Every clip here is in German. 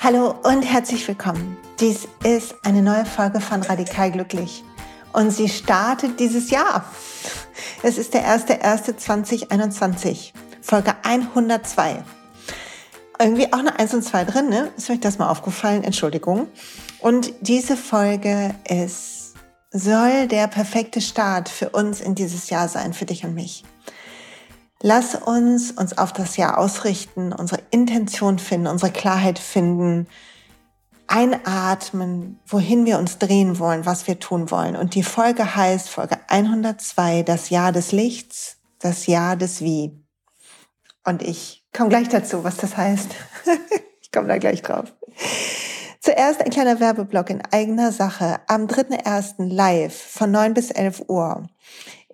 Hallo und herzlich willkommen. Dies ist eine neue Folge von Radikal Glücklich und sie startet dieses Jahr. Es ist der 1.1.2021, Folge 102. Irgendwie auch eine 1 und 2 drin, ne? Ist euch das mal aufgefallen? Entschuldigung. Und diese Folge ist, soll der perfekte Start für uns in dieses Jahr sein, für dich und mich. Lass uns uns auf das Jahr ausrichten, unsere Intention finden, unsere Klarheit finden, einatmen, wohin wir uns drehen wollen, was wir tun wollen. Und die Folge heißt Folge 102, das Jahr des Lichts, das Jahr des Wie. Und ich komme gleich dazu, was das heißt. ich komme da gleich drauf. Zuerst ein kleiner Werbeblock in eigener Sache. Am 3.1. live von 9 bis 11 Uhr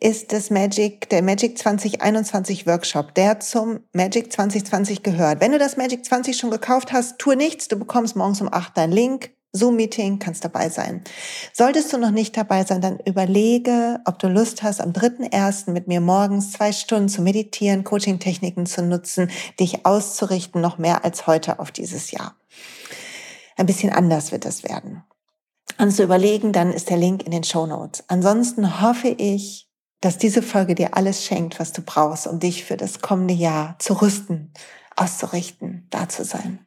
ist das Magic, der Magic 2021 Workshop, der zum Magic 2020 gehört. Wenn du das Magic 20 schon gekauft hast, tu nichts. Du bekommst morgens um 8 dein Link. Zoom-Meeting, kannst dabei sein. Solltest du noch nicht dabei sein, dann überlege, ob du Lust hast, am 3.1. mit mir morgens zwei Stunden zu meditieren, Coaching-Techniken zu nutzen, dich auszurichten, noch mehr als heute auf dieses Jahr. Ein bisschen anders wird das werden. Und zu überlegen, dann ist der Link in den Show Notes. Ansonsten hoffe ich, dass diese Folge dir alles schenkt, was du brauchst, um dich für das kommende Jahr zu rüsten, auszurichten, da zu sein.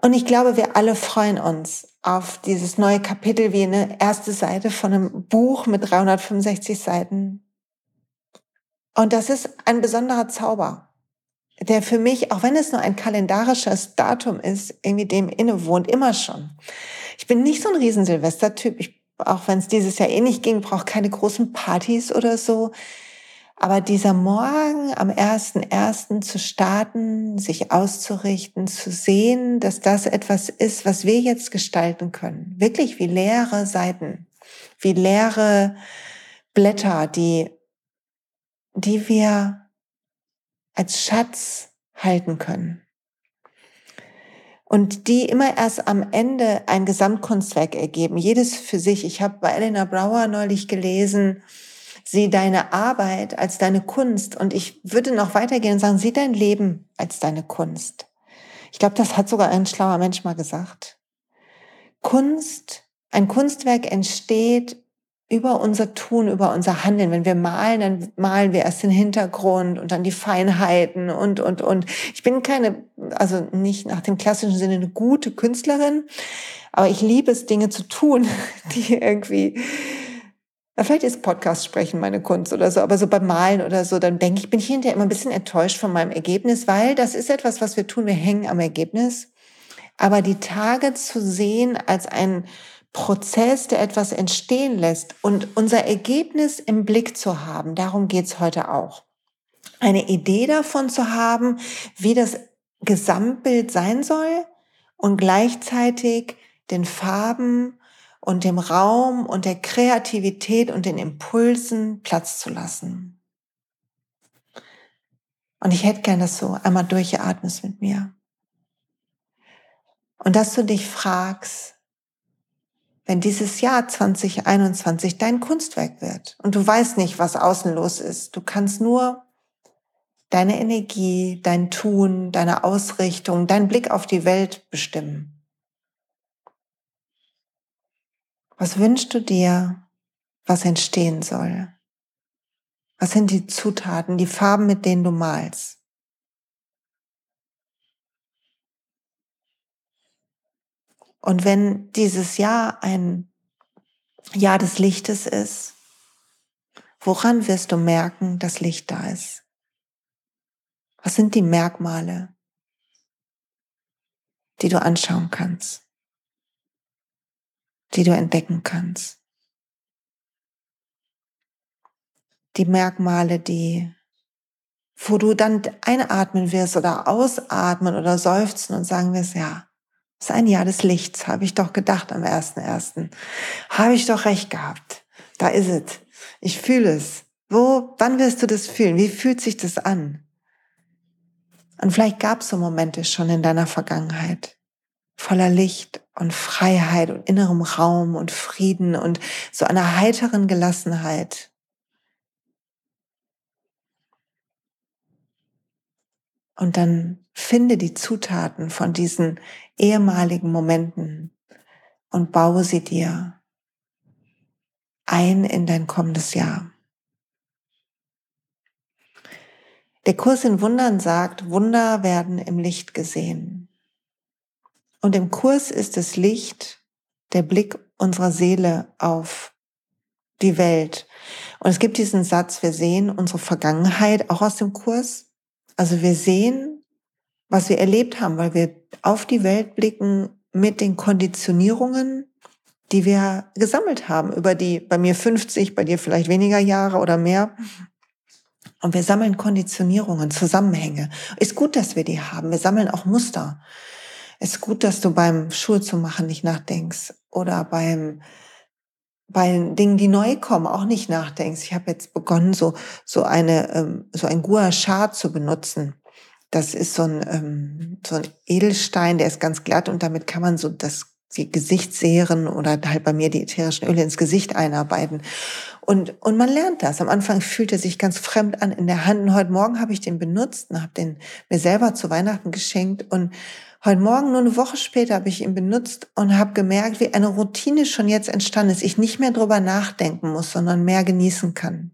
Und ich glaube, wir alle freuen uns auf dieses neue Kapitel wie eine erste Seite von einem Buch mit 365 Seiten. Und das ist ein besonderer Zauber, der für mich, auch wenn es nur ein kalendarisches Datum ist, irgendwie dem innewohnt, immer schon. Ich bin nicht so ein riesen Silvestertyp. Ich auch wenn es dieses Jahr eh nicht ging, braucht keine großen Partys oder so. Aber dieser Morgen am 1.1. zu starten, sich auszurichten, zu sehen, dass das etwas ist, was wir jetzt gestalten können. Wirklich wie leere Seiten, wie leere Blätter, die, die wir als Schatz halten können und die immer erst am Ende ein Gesamtkunstwerk ergeben, jedes für sich. Ich habe bei Elena Brauer neulich gelesen, sieh deine Arbeit als deine Kunst und ich würde noch weitergehen und sagen, sieh dein Leben als deine Kunst. Ich glaube, das hat sogar ein schlauer Mensch mal gesagt. Kunst, ein Kunstwerk entsteht über unser Tun, über unser Handeln. Wenn wir malen, dann malen wir erst den Hintergrund und dann die Feinheiten und, und, und. Ich bin keine, also nicht nach dem klassischen Sinne eine gute Künstlerin, aber ich liebe es, Dinge zu tun, die irgendwie, vielleicht ist Podcast sprechen meine Kunst oder so, aber so beim Malen oder so, dann denke ich, bin ich hinterher immer ein bisschen enttäuscht von meinem Ergebnis, weil das ist etwas, was wir tun, wir hängen am Ergebnis. Aber die Tage zu sehen als ein Prozess, der etwas entstehen lässt und unser Ergebnis im Blick zu haben. Darum geht's heute auch. Eine Idee davon zu haben, wie das Gesamtbild sein soll und gleichzeitig den Farben und dem Raum und der Kreativität und den Impulsen Platz zu lassen. Und ich hätte gern, dass du einmal durchatmest mit mir. Und dass du dich fragst, wenn dieses Jahr 2021 dein Kunstwerk wird und du weißt nicht, was außen los ist. Du kannst nur deine Energie, dein Tun, deine Ausrichtung, dein Blick auf die Welt bestimmen. Was wünschst du dir, was entstehen soll? Was sind die Zutaten, die Farben, mit denen du malst? Und wenn dieses Jahr ein Jahr des Lichtes ist, woran wirst du merken, dass Licht da ist? Was sind die Merkmale, die du anschauen kannst, die du entdecken kannst? Die Merkmale, die, wo du dann einatmen wirst oder ausatmen oder seufzen und sagen wirst, ja, das ist ein Jahr des Lichts, habe ich doch gedacht am 1.1. Habe ich doch recht gehabt. Da ist es. Ich fühle es. Wo, wann wirst du das fühlen? Wie fühlt sich das an? Und vielleicht gab es so Momente schon in deiner Vergangenheit, voller Licht und Freiheit und innerem Raum und Frieden und so einer heiteren Gelassenheit. Und dann finde die Zutaten von diesen ehemaligen Momenten und baue sie dir ein in dein kommendes Jahr. Der Kurs in Wundern sagt, Wunder werden im Licht gesehen. Und im Kurs ist das Licht der Blick unserer Seele auf die Welt. Und es gibt diesen Satz, wir sehen unsere Vergangenheit auch aus dem Kurs. Also wir sehen, was wir erlebt haben, weil wir auf die Welt blicken mit den Konditionierungen, die wir gesammelt haben über die, bei mir 50, bei dir vielleicht weniger Jahre oder mehr. Und wir sammeln Konditionierungen, Zusammenhänge. Ist gut, dass wir die haben. Wir sammeln auch Muster. Ist gut, dass du beim Schuhe zu machen nicht nachdenkst oder beim bei Dingen, die neu kommen, auch nicht nachdenkst. Ich habe jetzt begonnen, so so eine ähm, so ein Gua Sha zu benutzen. Das ist so ein ähm, so ein Edelstein, der ist ganz glatt und damit kann man so das die Gesichtsserien oder halt bei mir die ätherischen Öle ins Gesicht einarbeiten. Und, und man lernt das. Am Anfang fühlt er sich ganz fremd an in der Hand. Und heute Morgen habe ich den benutzt und habe den mir selber zu Weihnachten geschenkt. Und heute Morgen, nur eine Woche später, habe ich ihn benutzt und habe gemerkt, wie eine Routine schon jetzt entstanden ist. Ich nicht mehr drüber nachdenken muss, sondern mehr genießen kann.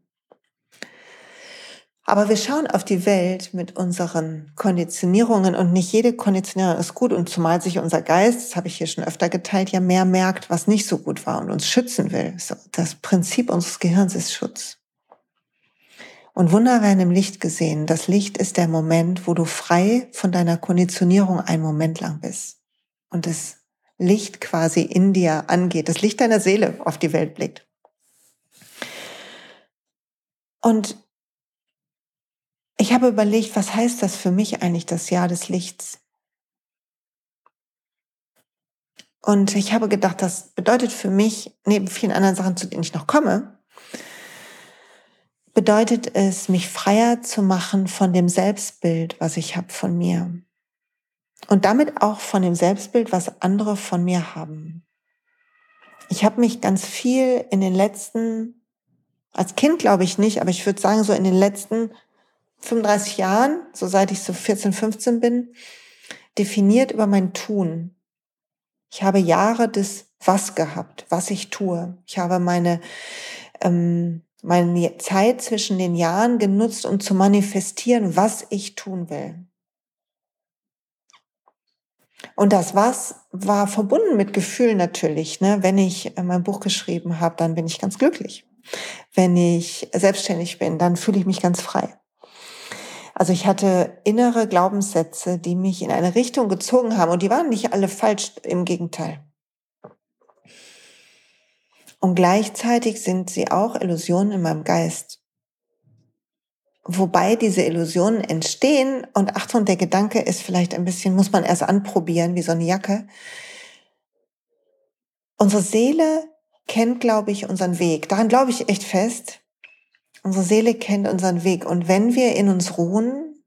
Aber wir schauen auf die Welt mit unseren Konditionierungen und nicht jede Konditionierung ist gut und zumal sich unser Geist, das habe ich hier schon öfter geteilt, ja mehr merkt, was nicht so gut war und uns schützen will. Das Prinzip unseres Gehirns ist Schutz. Und Wunder werden im Licht gesehen. Das Licht ist der Moment, wo du frei von deiner Konditionierung einen Moment lang bist und das Licht quasi in dir angeht, das Licht deiner Seele auf die Welt blickt. Und ich habe überlegt, was heißt das für mich eigentlich, das Jahr des Lichts? Und ich habe gedacht, das bedeutet für mich, neben vielen anderen Sachen, zu denen ich noch komme, bedeutet es, mich freier zu machen von dem Selbstbild, was ich habe von mir. Und damit auch von dem Selbstbild, was andere von mir haben. Ich habe mich ganz viel in den letzten, als Kind glaube ich nicht, aber ich würde sagen, so in den letzten 35 Jahren, so seit ich so 14, 15 bin, definiert über mein Tun. Ich habe Jahre des Was gehabt, was ich tue. Ich habe meine, ähm, meine Zeit zwischen den Jahren genutzt, um zu manifestieren, was ich tun will. Und das Was war verbunden mit Gefühlen natürlich. Ne? Wenn ich äh, mein Buch geschrieben habe, dann bin ich ganz glücklich. Wenn ich selbstständig bin, dann fühle ich mich ganz frei. Also ich hatte innere Glaubenssätze, die mich in eine Richtung gezogen haben und die waren nicht alle falsch, im Gegenteil. Und gleichzeitig sind sie auch Illusionen in meinem Geist. Wobei diese Illusionen entstehen und Achtung, der Gedanke ist vielleicht ein bisschen, muss man erst anprobieren, wie so eine Jacke. Unsere Seele kennt, glaube ich, unseren Weg. Daran glaube ich echt fest. Unsere Seele kennt unseren Weg. Und wenn wir in uns ruhen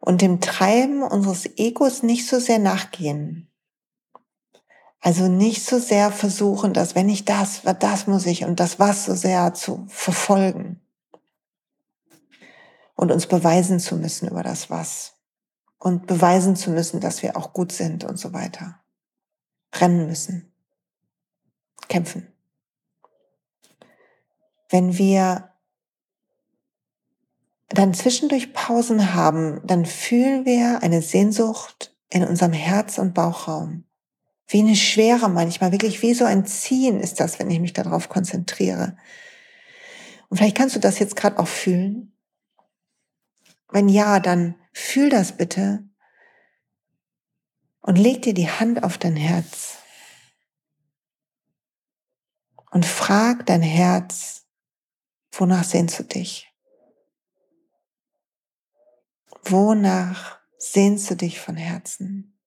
und dem Treiben unseres Egos nicht so sehr nachgehen, also nicht so sehr versuchen, dass wenn ich das, das muss ich und das was so sehr zu verfolgen und uns beweisen zu müssen über das was und beweisen zu müssen, dass wir auch gut sind und so weiter. Rennen müssen. Kämpfen wenn wir dann zwischendurch Pausen haben, dann fühlen wir eine Sehnsucht in unserem Herz- und Bauchraum. Wie eine Schwere manchmal, wirklich wie so ein Ziehen ist das, wenn ich mich darauf konzentriere. Und vielleicht kannst du das jetzt gerade auch fühlen. Wenn ja, dann fühl das bitte und leg dir die Hand auf dein Herz und frag dein Herz, Wonach sehnst du dich? Wonach sehnst du dich von Herzen?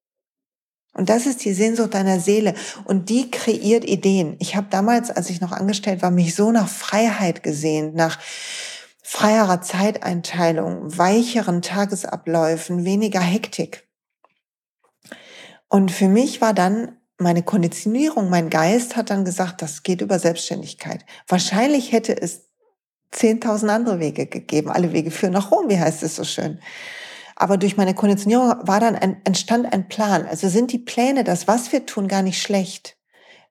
Und das ist die Sehnsucht deiner Seele und die kreiert Ideen. Ich habe damals, als ich noch angestellt war, mich so nach Freiheit gesehnt, nach freierer Zeiteinteilung, weicheren Tagesabläufen, weniger Hektik. Und für mich war dann meine Konditionierung, mein Geist hat dann gesagt, das geht über Selbstständigkeit. Wahrscheinlich hätte es zehntausend andere Wege gegeben. Alle Wege führen nach Rom, wie heißt es so schön. Aber durch meine Konditionierung war dann ein, entstand ein Plan. Also sind die Pläne, das, was wir tun, gar nicht schlecht,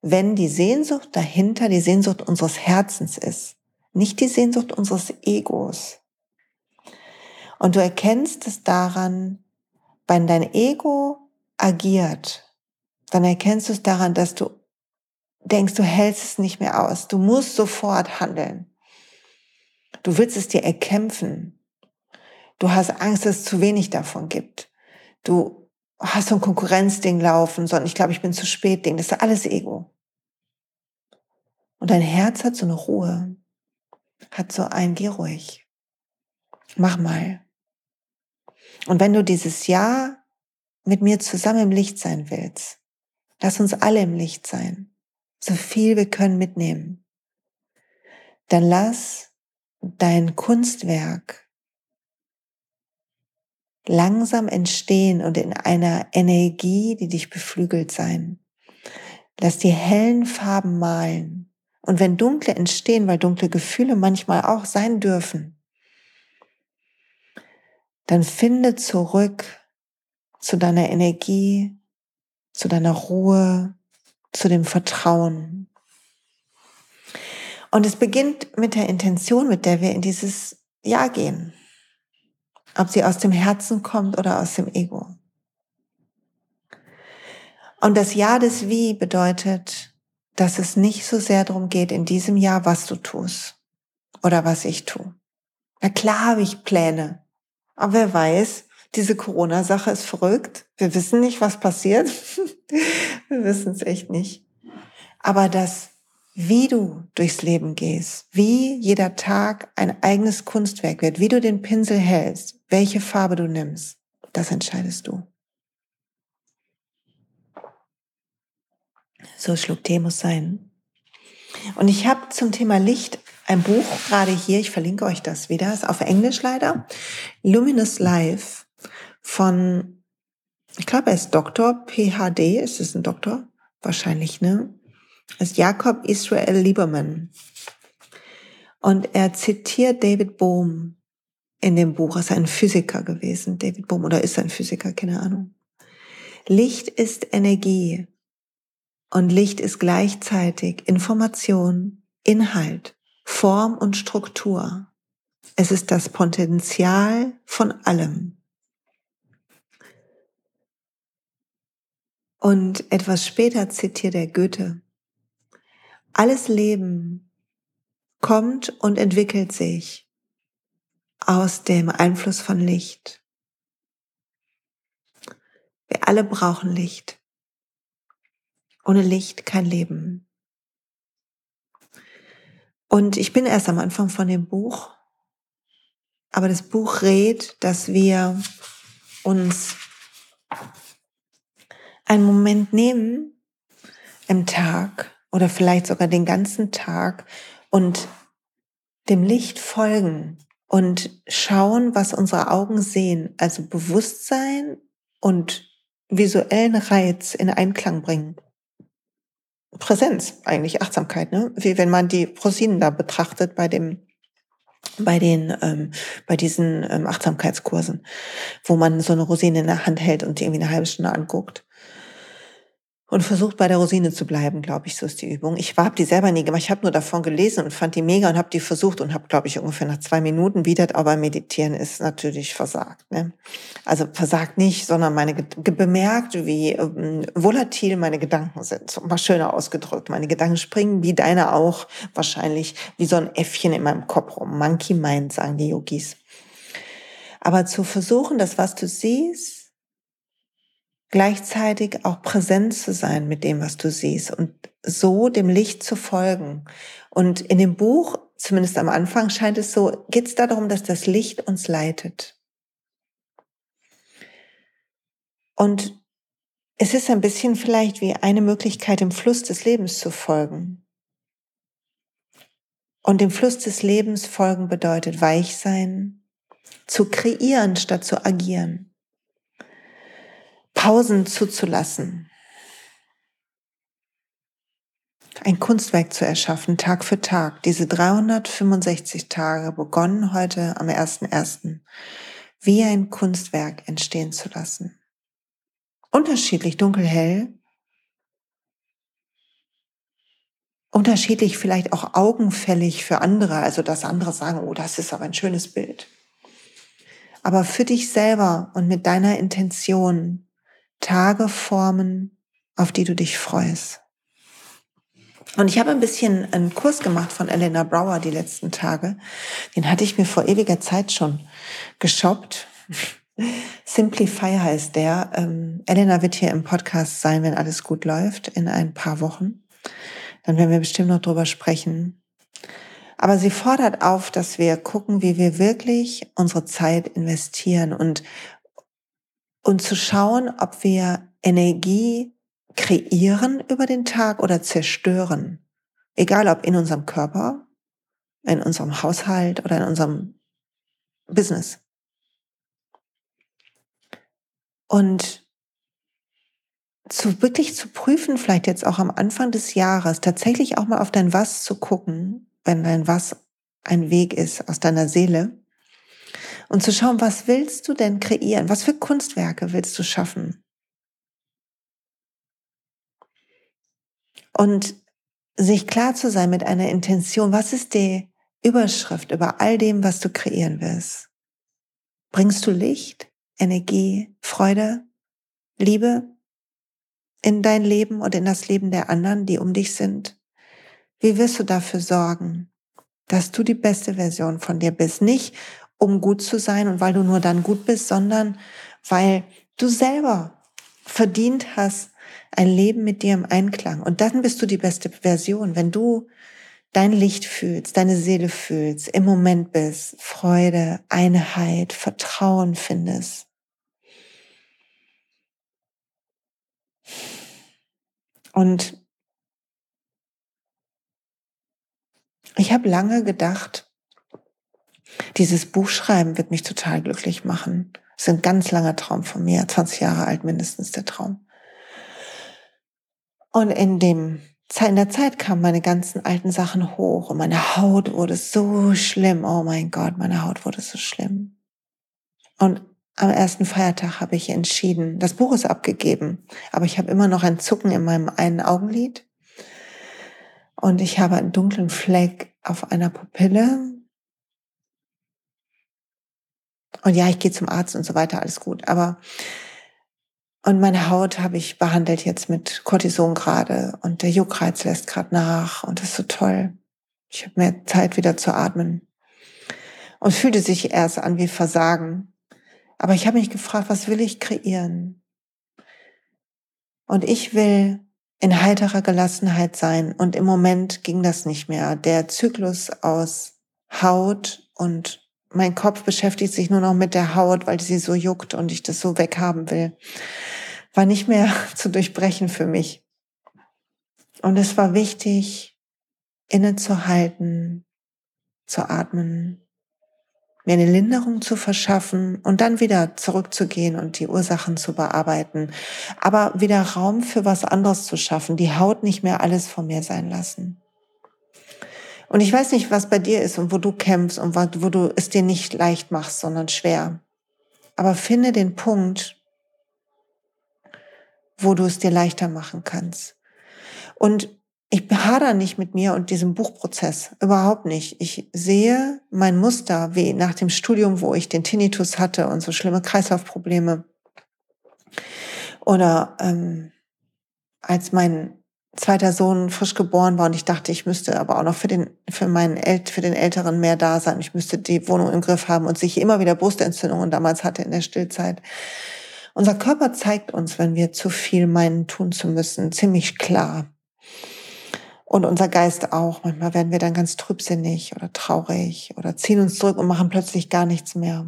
wenn die Sehnsucht dahinter die Sehnsucht unseres Herzens ist, nicht die Sehnsucht unseres Egos. Und du erkennst es daran, wenn dein Ego agiert, dann erkennst du es daran, dass du denkst, du hältst es nicht mehr aus. Du musst sofort handeln. Du willst es dir erkämpfen. Du hast Angst, dass es zu wenig davon gibt. Du hast so ein Konkurrenzding laufen, sondern ich glaube, ich bin zu spät Ding. Das ist alles Ego. Und dein Herz hat so eine Ruhe, hat so ein, geh ruhig. Mach mal. Und wenn du dieses Jahr mit mir zusammen im Licht sein willst, lass uns alle im Licht sein, so viel wir können mitnehmen, dann lass dein Kunstwerk langsam entstehen und in einer Energie, die dich beflügelt sein. Lass die hellen Farben malen. Und wenn dunkle entstehen, weil dunkle Gefühle manchmal auch sein dürfen, dann finde zurück zu deiner Energie, zu deiner Ruhe, zu dem Vertrauen. Und es beginnt mit der Intention, mit der wir in dieses Jahr gehen ob sie aus dem Herzen kommt oder aus dem Ego. Und das Ja des Wie bedeutet, dass es nicht so sehr darum geht, in diesem Jahr, was du tust oder was ich tue. Na klar habe ich Pläne, aber wer weiß, diese Corona-Sache ist verrückt. Wir wissen nicht, was passiert. Wir wissen es echt nicht. Aber das wie du durchs Leben gehst, wie jeder Tag ein eigenes Kunstwerk wird, wie du den Pinsel hältst, welche Farbe du nimmst, das entscheidest du. So Schluck Tee muss sein. Und ich habe zum Thema Licht ein Buch gerade hier, ich verlinke euch das wieder, ist auf Englisch leider, Luminous Life von, ich glaube, er ist Doktor, PhD, ist es ein Doktor? Wahrscheinlich, ne? Ist Jakob Israel Lieberman. Und er zitiert David Bohm in dem Buch. Er ist ein Physiker gewesen, David Bohm, oder ist ein Physiker, keine Ahnung. Licht ist Energie und Licht ist gleichzeitig Information, Inhalt, Form und Struktur. Es ist das Potenzial von allem. Und etwas später zitiert er Goethe. Alles Leben kommt und entwickelt sich aus dem Einfluss von Licht. Wir alle brauchen Licht. Ohne Licht kein Leben. Und ich bin erst am Anfang von dem Buch, aber das Buch rät, dass wir uns einen Moment nehmen im Tag, oder vielleicht sogar den ganzen Tag und dem Licht folgen und schauen, was unsere Augen sehen, also Bewusstsein und visuellen Reiz in Einklang bringen. Präsenz, eigentlich Achtsamkeit, ne? Wie wenn man die Rosinen da betrachtet bei dem bei den ähm, bei diesen ähm, Achtsamkeitskursen, wo man so eine Rosine in der Hand hält und die irgendwie eine halbe Stunde anguckt und versucht bei der Rosine zu bleiben, glaube ich, so ist die Übung. Ich habe die selber nie gemacht, ich habe nur davon gelesen und fand die mega und habe die versucht und habe, glaube ich, ungefähr nach zwei Minuten, wie das aber meditieren ist, natürlich versagt. Ne? Also versagt nicht, sondern meine bemerkt, wie ähm, volatil meine Gedanken sind. So mal schöner ausgedrückt. Meine Gedanken springen, wie deine auch, wahrscheinlich wie so ein Äffchen in meinem Kopf rum. Monkey Mind, sagen die Yogis. Aber zu versuchen, das, was du siehst, gleichzeitig auch präsent zu sein mit dem, was du siehst und so dem Licht zu folgen. Und in dem Buch, zumindest am Anfang scheint es so, geht es darum, dass das Licht uns leitet. Und es ist ein bisschen vielleicht wie eine Möglichkeit, dem Fluss des Lebens zu folgen. Und dem Fluss des Lebens folgen bedeutet weich sein, zu kreieren statt zu agieren. Pausen zuzulassen. ein Kunstwerk zu erschaffen, Tag für Tag. Diese 365 Tage begonnen heute am 1.1. wie ein Kunstwerk entstehen zu lassen. Unterschiedlich dunkel-hell, unterschiedlich vielleicht auch augenfällig für andere, also dass andere sagen, oh, das ist aber ein schönes Bild. Aber für dich selber und mit deiner Intention Tage formen, auf die du dich freust. Und ich habe ein bisschen einen Kurs gemacht von Elena Brower die letzten Tage. Den hatte ich mir vor ewiger Zeit schon geshoppt. Simplify heißt der. Ähm, Elena wird hier im Podcast sein, wenn alles gut läuft, in ein paar Wochen. Dann werden wir bestimmt noch drüber sprechen. Aber sie fordert auf, dass wir gucken, wie wir wirklich unsere Zeit investieren und, und zu schauen, ob wir Energie kreieren über den Tag oder zerstören. Egal ob in unserem Körper, in unserem Haushalt oder in unserem Business. Und zu wirklich zu prüfen, vielleicht jetzt auch am Anfang des Jahres, tatsächlich auch mal auf dein Was zu gucken, wenn dein Was ein Weg ist aus deiner Seele und zu schauen, was willst du denn kreieren? Was für Kunstwerke willst du schaffen? Und sich klar zu sein mit einer Intention, was ist die Überschrift über all dem, was du kreieren willst? Bringst du Licht, Energie, Freude, Liebe in dein Leben und in das Leben der anderen, die um dich sind? Wie wirst du dafür sorgen, dass du die beste Version von dir bist? Nicht um gut zu sein und weil du nur dann gut bist, sondern weil du selber verdient hast, ein Leben mit dir im Einklang. Und dann bist du die beste Version, wenn du dein Licht fühlst, deine Seele fühlst, im Moment bist, Freude, Einheit, Vertrauen findest. Und ich habe lange gedacht, dieses Buch schreiben wird mich total glücklich machen. Das ist ein ganz langer Traum von mir, 20 Jahre alt mindestens der Traum. Und in dem in der Zeit kamen meine ganzen alten Sachen hoch und meine Haut wurde so schlimm. Oh mein Gott, meine Haut wurde so schlimm. Und am ersten Feiertag habe ich entschieden, das Buch ist abgegeben, aber ich habe immer noch ein Zucken in meinem einen Augenlid und ich habe einen dunklen Fleck auf einer Pupille. Und ja, ich gehe zum Arzt und so weiter, alles gut. Aber und meine Haut habe ich behandelt jetzt mit Cortison gerade und der Juckreiz lässt gerade nach und das ist so toll. Ich habe mehr Zeit wieder zu atmen. Und fühlte sich erst an wie Versagen. Aber ich habe mich gefragt, was will ich kreieren? Und ich will in heiterer Gelassenheit sein. Und im Moment ging das nicht mehr. Der Zyklus aus Haut und mein Kopf beschäftigt sich nur noch mit der Haut, weil sie so juckt und ich das so weghaben will. War nicht mehr zu durchbrechen für mich. Und es war wichtig, innezuhalten, zu atmen, mir eine Linderung zu verschaffen und dann wieder zurückzugehen und die Ursachen zu bearbeiten. Aber wieder Raum für was anderes zu schaffen, die Haut nicht mehr alles von mir sein lassen. Und ich weiß nicht, was bei dir ist und wo du kämpfst und wo du es dir nicht leicht machst, sondern schwer. Aber finde den Punkt, wo du es dir leichter machen kannst. Und ich behader nicht mit mir und diesem Buchprozess. Überhaupt nicht. Ich sehe mein Muster, wie nach dem Studium, wo ich den Tinnitus hatte und so schlimme Kreislaufprobleme. Oder ähm, als mein zweiter Sohn frisch geboren war und ich dachte, ich müsste aber auch noch für den, für meinen El für den Älteren mehr da sein. Ich müsste die Wohnung im Griff haben und sich immer wieder Brustentzündungen damals hatte in der Stillzeit. Unser Körper zeigt uns, wenn wir zu viel meinen, tun zu müssen, ziemlich klar. Und unser Geist auch. Manchmal werden wir dann ganz trübsinnig oder traurig oder ziehen uns zurück und machen plötzlich gar nichts mehr.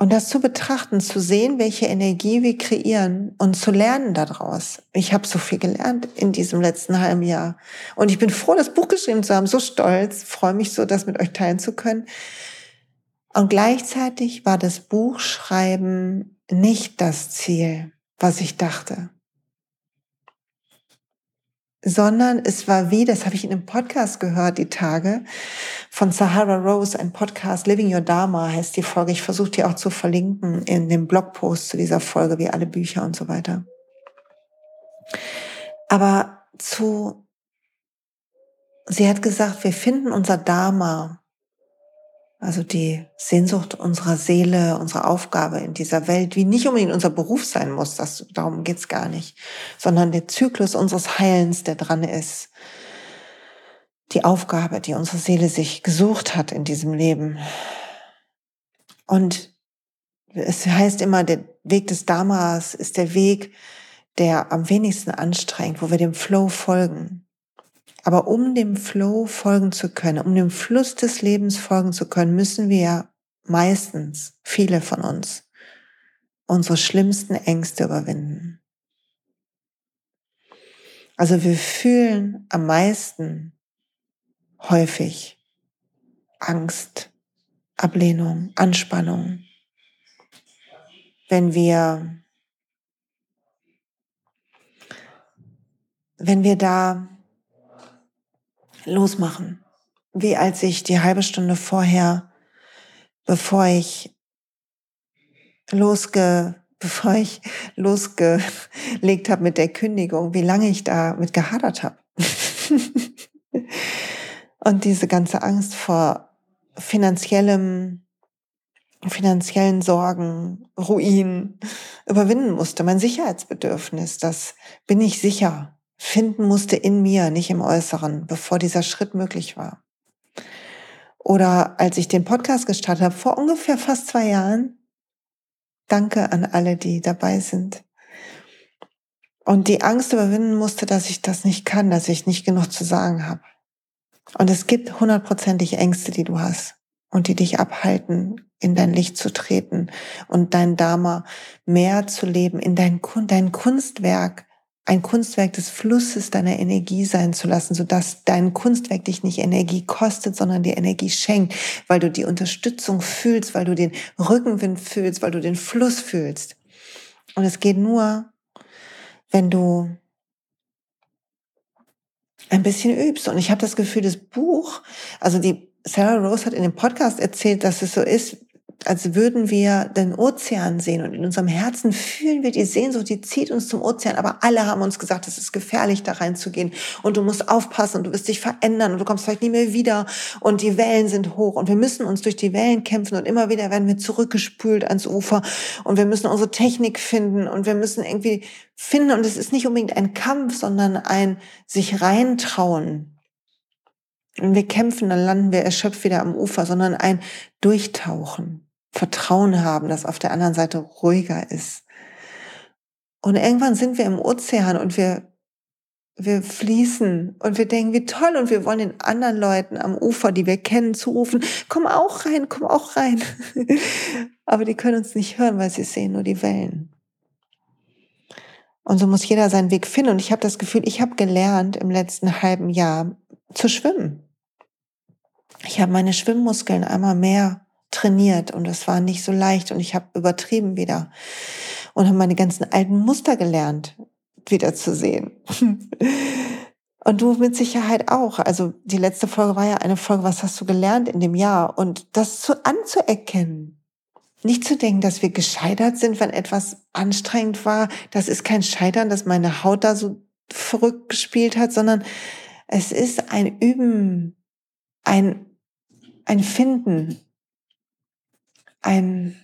Und das zu betrachten, zu sehen, welche Energie wir kreieren und zu lernen daraus. Ich habe so viel gelernt in diesem letzten halben Jahr. Und ich bin froh, das Buch geschrieben zu haben, so stolz, freue mich so, das mit euch teilen zu können. Und gleichzeitig war das Buchschreiben nicht das Ziel, was ich dachte. Sondern es war wie, das habe ich in einem Podcast gehört, die Tage, von Sahara Rose, ein Podcast, Living Your Dharma heißt die Folge. Ich versuche die auch zu verlinken in dem Blogpost zu dieser Folge, wie alle Bücher und so weiter. Aber zu, sie hat gesagt, wir finden unser Dharma also die Sehnsucht unserer Seele, unsere Aufgabe in dieser Welt, wie nicht unbedingt unser Beruf sein muss, das, darum geht's gar nicht, sondern der Zyklus unseres Heilens, der dran ist. Die Aufgabe, die unsere Seele sich gesucht hat in diesem Leben. Und es heißt immer, der Weg des Dharmas ist der Weg, der am wenigsten anstrengt, wo wir dem Flow folgen. Aber um dem Flow folgen zu können, um dem Fluss des Lebens folgen zu können, müssen wir meistens, viele von uns, unsere schlimmsten Ängste überwinden. Also wir fühlen am meisten häufig Angst, Ablehnung, Anspannung, wenn wir, wenn wir da losmachen. Wie als ich die halbe Stunde vorher, bevor ich losge, bevor ich losgelegt habe mit der Kündigung, wie lange ich da mit gehadert habe. Und diese ganze Angst vor finanziellem, finanziellen Sorgen, Ruin überwinden musste. Mein Sicherheitsbedürfnis, das bin ich sicher finden musste in mir, nicht im Äußeren, bevor dieser Schritt möglich war. Oder als ich den Podcast gestartet habe, vor ungefähr fast zwei Jahren, danke an alle, die dabei sind. Und die Angst überwinden musste, dass ich das nicht kann, dass ich nicht genug zu sagen habe. Und es gibt hundertprozentig Ängste, die du hast und die dich abhalten, in dein Licht zu treten und dein Dharma mehr zu leben, in dein, dein Kunstwerk ein Kunstwerk des Flusses deiner Energie sein zu lassen, sodass dein Kunstwerk dich nicht Energie kostet, sondern dir Energie schenkt, weil du die Unterstützung fühlst, weil du den Rückenwind fühlst, weil du den Fluss fühlst. Und es geht nur, wenn du ein bisschen übst. Und ich habe das Gefühl, das Buch, also die Sarah Rose hat in dem Podcast erzählt, dass es so ist, als würden wir den Ozean sehen. Und in unserem Herzen fühlen wir die Sehnsucht, die zieht uns zum Ozean. Aber alle haben uns gesagt, es ist gefährlich, da reinzugehen. Und du musst aufpassen und du wirst dich verändern und du kommst vielleicht nie mehr wieder. Und die Wellen sind hoch. Und wir müssen uns durch die Wellen kämpfen. Und immer wieder werden wir zurückgespült ans Ufer. Und wir müssen unsere Technik finden. Und wir müssen irgendwie finden. Und es ist nicht unbedingt ein Kampf, sondern ein sich reintrauen, wenn wir kämpfen, dann landen wir erschöpft wieder am Ufer, sondern ein Durchtauchen. Vertrauen haben, dass auf der anderen Seite ruhiger ist. Und irgendwann sind wir im Ozean und wir, wir fließen und wir denken, wie toll und wir wollen den anderen Leuten am Ufer, die wir kennen, zurufen, komm auch rein, komm auch rein. Aber die können uns nicht hören, weil sie sehen nur die Wellen. Und so muss jeder seinen Weg finden. Und ich habe das Gefühl, ich habe gelernt im letzten halben Jahr zu schwimmen. Ich habe meine Schwimmmuskeln einmal mehr trainiert und es war nicht so leicht und ich habe übertrieben wieder und habe meine ganzen alten Muster gelernt, wieder zu sehen. Und du mit Sicherheit auch. Also die letzte Folge war ja eine Folge, was hast du gelernt in dem Jahr? Und das zu anzuerkennen. Nicht zu denken, dass wir gescheitert sind, wenn etwas anstrengend war. Das ist kein Scheitern, dass meine Haut da so verrückt gespielt hat, sondern es ist ein Üben, ein, ein Finden, ein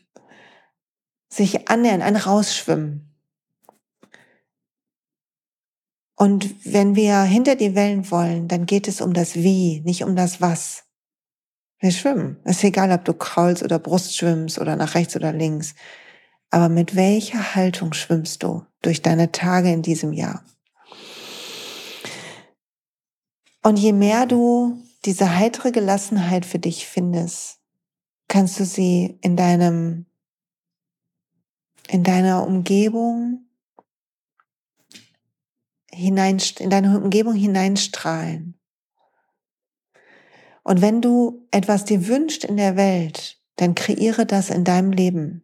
sich annähern, ein Rausschwimmen. Und wenn wir hinter die Wellen wollen, dann geht es um das Wie, nicht um das Was. Wir schwimmen. Es ist egal, ob du kraulst oder Brust schwimmst oder nach rechts oder links. Aber mit welcher Haltung schwimmst du durch deine Tage in diesem Jahr? Und je mehr du diese heitere Gelassenheit für dich findest, kannst du sie in deinem, in deiner Umgebung hinein, in deine Umgebung hineinstrahlen. Und wenn du etwas dir wünscht in der Welt, dann kreiere das in deinem Leben.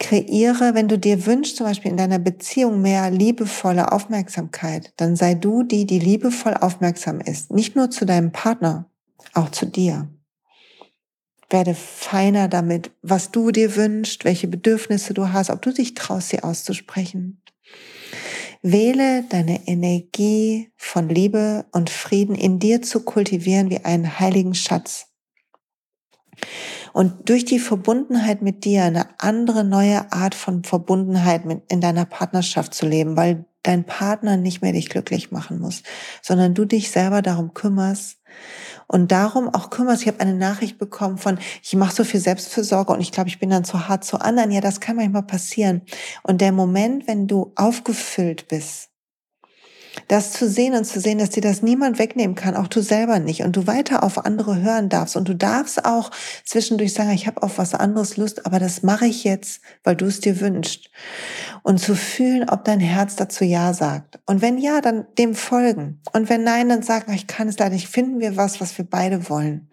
kreiere, wenn du dir wünschst, zum Beispiel in deiner Beziehung mehr liebevolle Aufmerksamkeit, dann sei du die, die liebevoll aufmerksam ist. Nicht nur zu deinem Partner, auch zu dir. Werde feiner damit, was du dir wünschst, welche Bedürfnisse du hast, ob du dich traust, sie auszusprechen. Wähle deine Energie von Liebe und Frieden in dir zu kultivieren wie einen heiligen Schatz. Und durch die Verbundenheit mit dir eine andere neue Art von Verbundenheit in deiner Partnerschaft zu leben, weil dein Partner nicht mehr dich glücklich machen muss, sondern du dich selber darum kümmerst und darum auch kümmerst. Ich habe eine Nachricht bekommen von, ich mache so viel Selbstfürsorge und ich glaube, ich bin dann zu hart zu anderen. Ja, das kann manchmal passieren. Und der Moment, wenn du aufgefüllt bist, das zu sehen und zu sehen, dass dir das niemand wegnehmen kann, auch du selber nicht, und du weiter auf andere hören darfst und du darfst auch zwischendurch sagen, ich habe auf was anderes Lust, aber das mache ich jetzt, weil du es dir wünschst. Und zu fühlen, ob dein Herz dazu Ja sagt. Und wenn ja, dann dem folgen. Und wenn nein, dann sagen, ich kann es leider nicht, finden wir was, was wir beide wollen.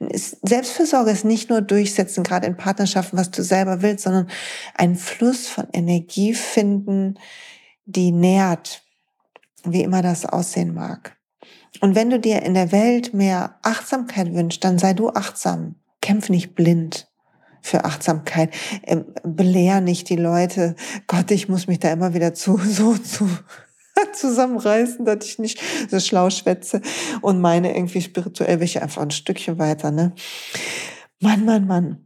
Selbstfürsorge ist nicht nur durchsetzen, gerade in Partnerschaften, was du selber willst, sondern einen Fluss von Energie finden, die nährt, wie immer das aussehen mag. Und wenn du dir in der Welt mehr Achtsamkeit wünschst, dann sei du achtsam. Kämpf nicht blind für Achtsamkeit. Ähm, belehr nicht die Leute. Gott, ich muss mich da immer wieder zu, so zu zusammenreißen, dass ich nicht so schlau schwätze und meine irgendwie spirituell ich einfach ein Stückchen weiter, ne? Mann, Mann, Mann.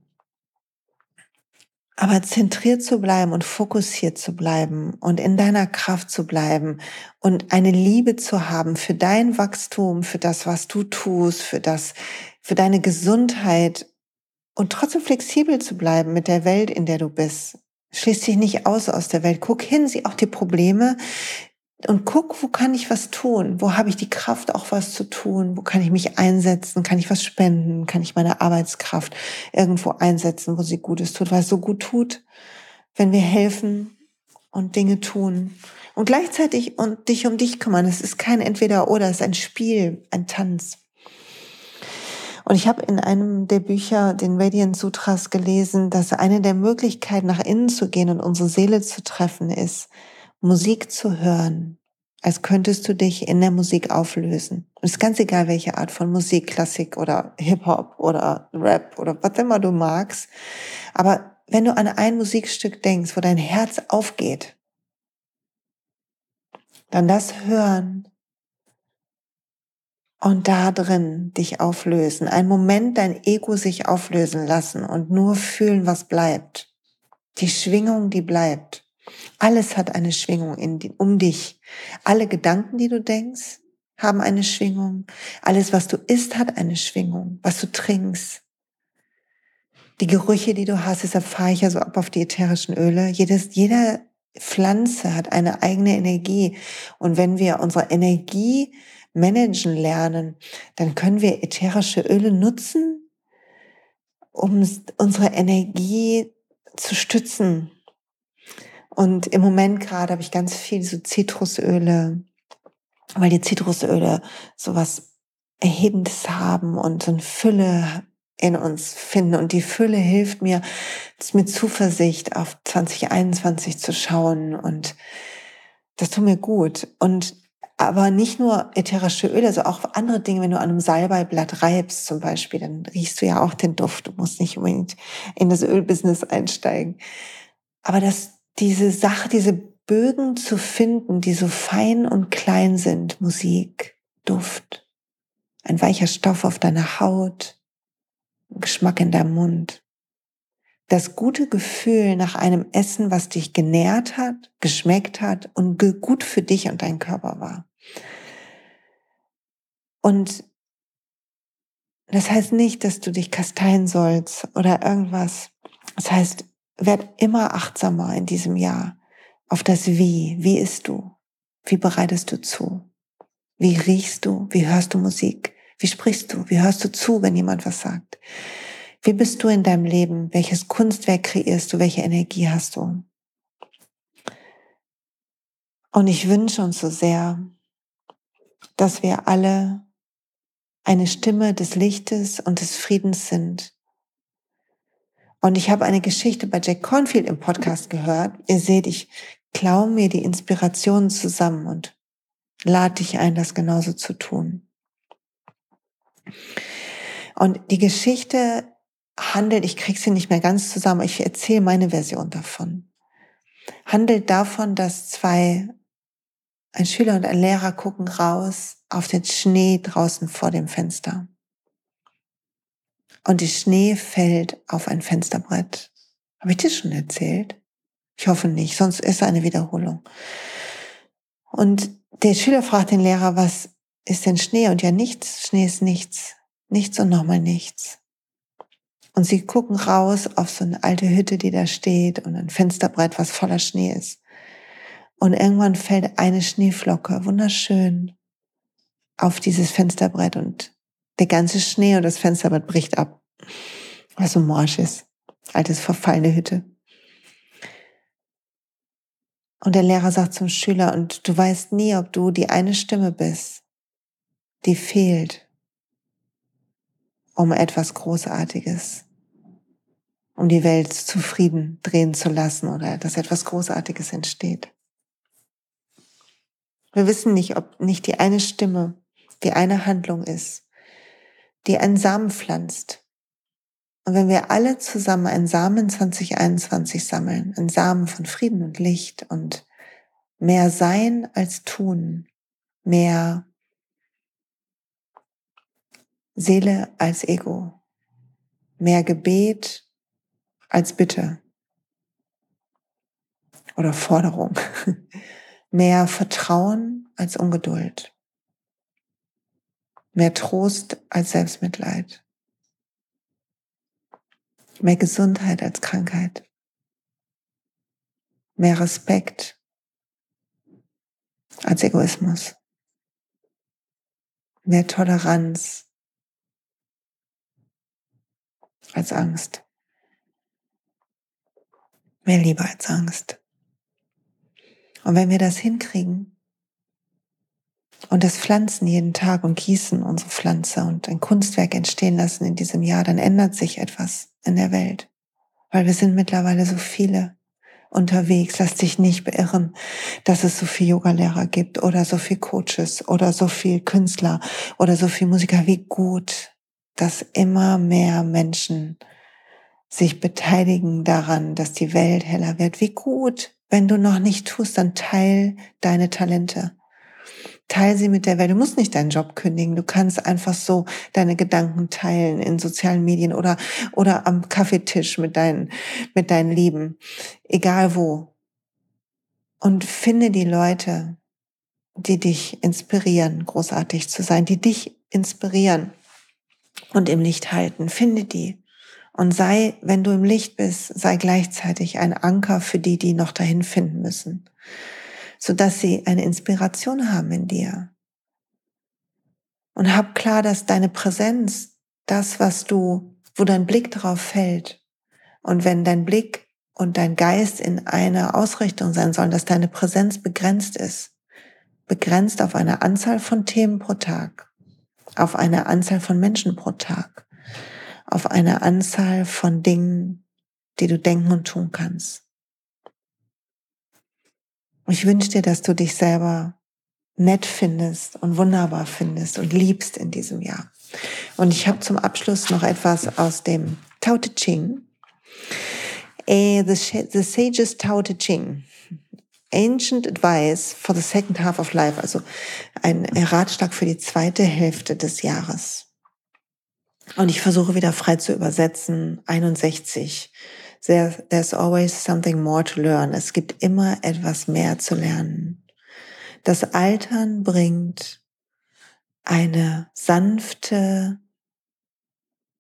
Aber zentriert zu bleiben und fokussiert zu bleiben und in deiner Kraft zu bleiben und eine Liebe zu haben für dein Wachstum, für das, was du tust, für das, für deine Gesundheit und trotzdem flexibel zu bleiben mit der Welt, in der du bist. Schließ dich nicht aus aus der Welt. Guck hin, sieh auch die Probleme, und guck, wo kann ich was tun? Wo habe ich die Kraft, auch was zu tun? Wo kann ich mich einsetzen? Kann ich was spenden? Kann ich meine Arbeitskraft irgendwo einsetzen, wo sie Gutes tut? Weil es so gut tut, wenn wir helfen und Dinge tun und gleichzeitig und dich um dich kümmern. Es ist kein Entweder-Oder, es ist ein Spiel, ein Tanz. Und ich habe in einem der Bücher, den Radiant Sutras, gelesen, dass eine der Möglichkeiten, nach innen zu gehen und unsere Seele zu treffen, ist, Musik zu hören, als könntest du dich in der Musik auflösen. Und es ist ganz egal, welche Art von Musik, Klassik oder Hip-Hop oder Rap oder was immer du magst. Aber wenn du an ein Musikstück denkst, wo dein Herz aufgeht, dann das hören und da drin dich auflösen. Ein Moment dein Ego sich auflösen lassen und nur fühlen, was bleibt. Die Schwingung, die bleibt. Alles hat eine Schwingung in, um dich. Alle Gedanken, die du denkst, haben eine Schwingung. Alles, was du isst, hat eine Schwingung. Was du trinkst. Die Gerüche, die du hast, deshalb fahre ich ja so ab auf die ätherischen Öle. Jedes, jeder Pflanze hat eine eigene Energie. Und wenn wir unsere Energie managen lernen, dann können wir ätherische Öle nutzen, um unsere Energie zu stützen, und im Moment gerade habe ich ganz viel so Zitrusöle, weil die Zitrusöle sowas Erhebendes haben und so eine Fülle in uns finden. Und die Fülle hilft mir, mit Zuversicht auf 2021 zu schauen. Und das tut mir gut. Und aber nicht nur ätherische Öle, also auch andere Dinge, wenn du an einem Salbeiblatt reibst zum Beispiel, dann riechst du ja auch den Duft. Du musst nicht unbedingt in das Ölbusiness einsteigen. Aber das diese Sache, diese Bögen zu finden, die so fein und klein sind, Musik, Duft, ein weicher Stoff auf deiner Haut, Geschmack in deinem Mund. Das gute Gefühl nach einem Essen, was dich genährt hat, geschmeckt hat und gut für dich und deinen Körper war. Und das heißt nicht, dass du dich kasteien sollst oder irgendwas. Das heißt, werd immer achtsamer in diesem Jahr auf das Wie. Wie isst du? Wie bereitest du zu? Wie riechst du? Wie hörst du Musik? Wie sprichst du? Wie hörst du zu, wenn jemand was sagt? Wie bist du in deinem Leben? Welches Kunstwerk kreierst du? Welche Energie hast du? Und ich wünsche uns so sehr, dass wir alle eine Stimme des Lichtes und des Friedens sind Und ich habe eine Geschichte bei Jack Cornfield im Podcast gehört. Ihr seht, ich klaue mir die Inspirationen zusammen und lade dich ein, das genauso zu tun. Und die Geschichte handelt, ich kriege sie nicht mehr ganz zusammen, ich erzähle meine Version davon. Handelt davon, dass zwei, ein Schüler und ein Lehrer gucken raus auf den Schnee draußen vor dem Fenster. Und die Schnee fällt auf ein Fensterbrett. Habe ich das schon erzählt? Ich hoffe nicht, sonst ist eine Wiederholung. Und der Schüler fragt den Lehrer, was ist denn Schnee? Und ja, nichts. Schnee ist nichts. Nichts und nochmal nichts. Und sie gucken raus auf so eine alte Hütte, die da steht und ein Fensterbrett, was voller Schnee ist. Und irgendwann fällt eine Schneeflocke, wunderschön, auf dieses Fensterbrett und der ganze Schnee und das Fensterbrett bricht ab, was so morsch ist. Altes, verfallene Hütte. Und der Lehrer sagt zum Schüler, und du weißt nie, ob du die eine Stimme bist, die fehlt, um etwas Großartiges, um die Welt zufrieden drehen zu lassen oder dass etwas Großartiges entsteht. Wir wissen nicht, ob nicht die eine Stimme, die eine Handlung ist, die einen Samen pflanzt. Und wenn wir alle zusammen einen Samen 2021 sammeln, einen Samen von Frieden und Licht und mehr Sein als Tun, mehr Seele als Ego, mehr Gebet als Bitte oder Forderung, mehr Vertrauen als Ungeduld, mehr Trost als Selbstmitleid, mehr Gesundheit als Krankheit, mehr Respekt als Egoismus, mehr Toleranz als Angst. Mehr Liebe als Angst. Und wenn wir das hinkriegen und das pflanzen jeden Tag und gießen unsere Pflanze und ein Kunstwerk entstehen lassen in diesem Jahr, dann ändert sich etwas in der Welt. Weil wir sind mittlerweile so viele unterwegs. Lass dich nicht beirren, dass es so viel Yogalehrer gibt oder so viel Coaches oder so viel Künstler oder so viel Musiker. Wie gut, dass immer mehr Menschen sich beteiligen daran, dass die Welt heller wird. Wie gut, wenn du noch nicht tust, dann teil deine Talente. Teil sie mit der Welt. Du musst nicht deinen Job kündigen. Du kannst einfach so deine Gedanken teilen in sozialen Medien oder, oder am Kaffeetisch mit deinen, mit deinen Lieben. Egal wo. Und finde die Leute, die dich inspirieren, großartig zu sein, die dich inspirieren und im Licht halten. Finde die. Und sei, wenn du im Licht bist, sei gleichzeitig ein Anker für die, die noch dahin finden müssen, sodass sie eine Inspiration haben in dir. Und hab klar, dass deine Präsenz, das, was du, wo dein Blick drauf fällt, und wenn dein Blick und dein Geist in einer Ausrichtung sein sollen, dass deine Präsenz begrenzt ist, begrenzt auf eine Anzahl von Themen pro Tag, auf eine Anzahl von Menschen pro Tag, auf eine Anzahl von Dingen, die du denken und tun kannst. Ich wünsche dir, dass du dich selber nett findest und wunderbar findest und liebst in diesem Jahr. Und ich habe zum Abschluss noch etwas aus dem Tao Te Ching. Eh, the, the Sages Tao Te Ching. Ancient Advice for the Second Half of Life, also ein Ratschlag für die zweite Hälfte des Jahres. Und ich versuche wieder frei zu übersetzen. 61. There's always something more to learn. Es gibt immer etwas mehr zu lernen. Das Altern bringt eine sanfte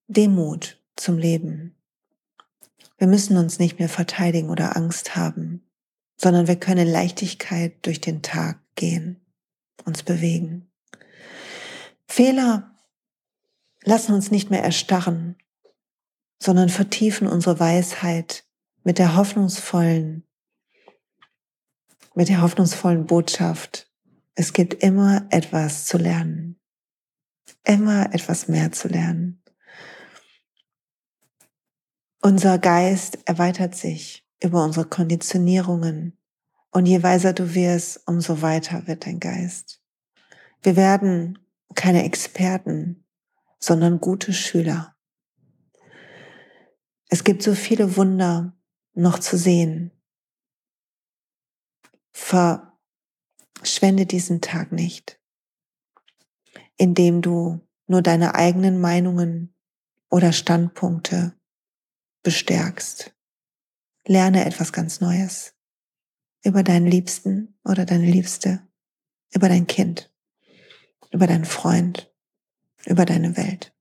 Demut zum Leben. Wir müssen uns nicht mehr verteidigen oder Angst haben sondern wir können Leichtigkeit durch den Tag gehen, uns bewegen. Fehler lassen uns nicht mehr erstarren, sondern vertiefen unsere Weisheit mit der hoffnungsvollen, mit der hoffnungsvollen Botschaft. Es gibt immer etwas zu lernen, immer etwas mehr zu lernen. Unser Geist erweitert sich über unsere Konditionierungen. Und je weiser du wirst, umso weiter wird dein Geist. Wir werden keine Experten, sondern gute Schüler. Es gibt so viele Wunder noch zu sehen. Verschwende diesen Tag nicht, indem du nur deine eigenen Meinungen oder Standpunkte bestärkst. Lerne etwas ganz Neues über deinen Liebsten oder deine Liebste, über dein Kind, über deinen Freund, über deine Welt.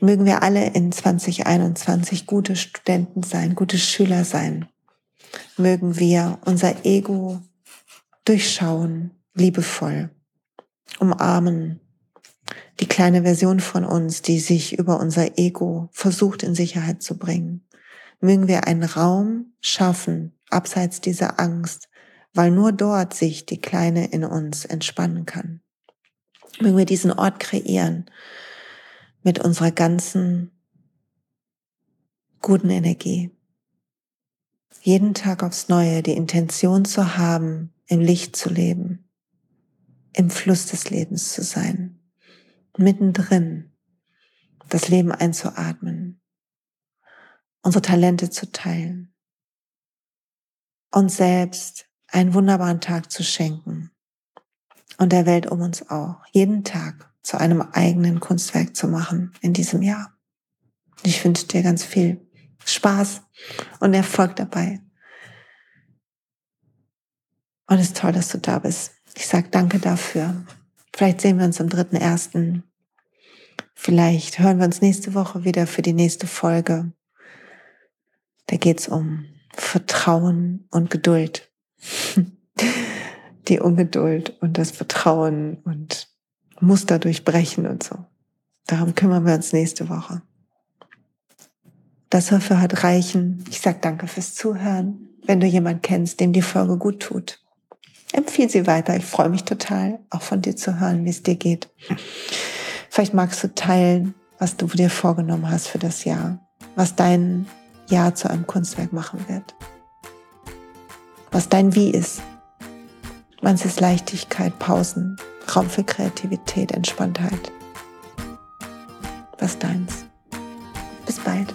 Mögen wir alle in 2021 gute Studenten sein, gute Schüler sein. Mögen wir unser Ego durchschauen, liebevoll, umarmen, die kleine Version von uns, die sich über unser Ego versucht in Sicherheit zu bringen. Mögen wir einen Raum schaffen, abseits dieser Angst, weil nur dort sich die Kleine in uns entspannen kann. Mögen wir diesen Ort kreieren mit unserer ganzen guten Energie. Jeden Tag aufs Neue die Intention zu haben, im Licht zu leben, im Fluss des Lebens zu sein, mittendrin das Leben einzuatmen, unsere Talente zu teilen, uns selbst einen wunderbaren Tag zu schenken und der Welt um uns auch, jeden Tag zu einem eigenen Kunstwerk zu machen in diesem Jahr. Ich wünsche dir ganz viel Spaß und Erfolg dabei. Und es ist toll, dass du da bist. Ich sage danke dafür. Vielleicht sehen wir uns am 3.1. Vielleicht hören wir uns nächste Woche wieder für die nächste Folge. Da geht's um Vertrauen und Geduld. Die Ungeduld und das Vertrauen und Muster durchbrechen und so. Darum kümmern wir uns nächste Woche. Das hoffe hat reichen. Ich sag danke fürs Zuhören. Wenn du jemand kennst, dem die Folge gut tut, empfiehl sie weiter. Ich freue mich total, auch von dir zu hören, wie es dir geht. Vielleicht magst du teilen, was du dir vorgenommen hast für das Jahr, was dein Jahr zu einem Kunstwerk machen wird, was dein Wie ist. Manches ist Leichtigkeit, Pausen, Raum für Kreativität, Entspanntheit. Was deins. Bis bald.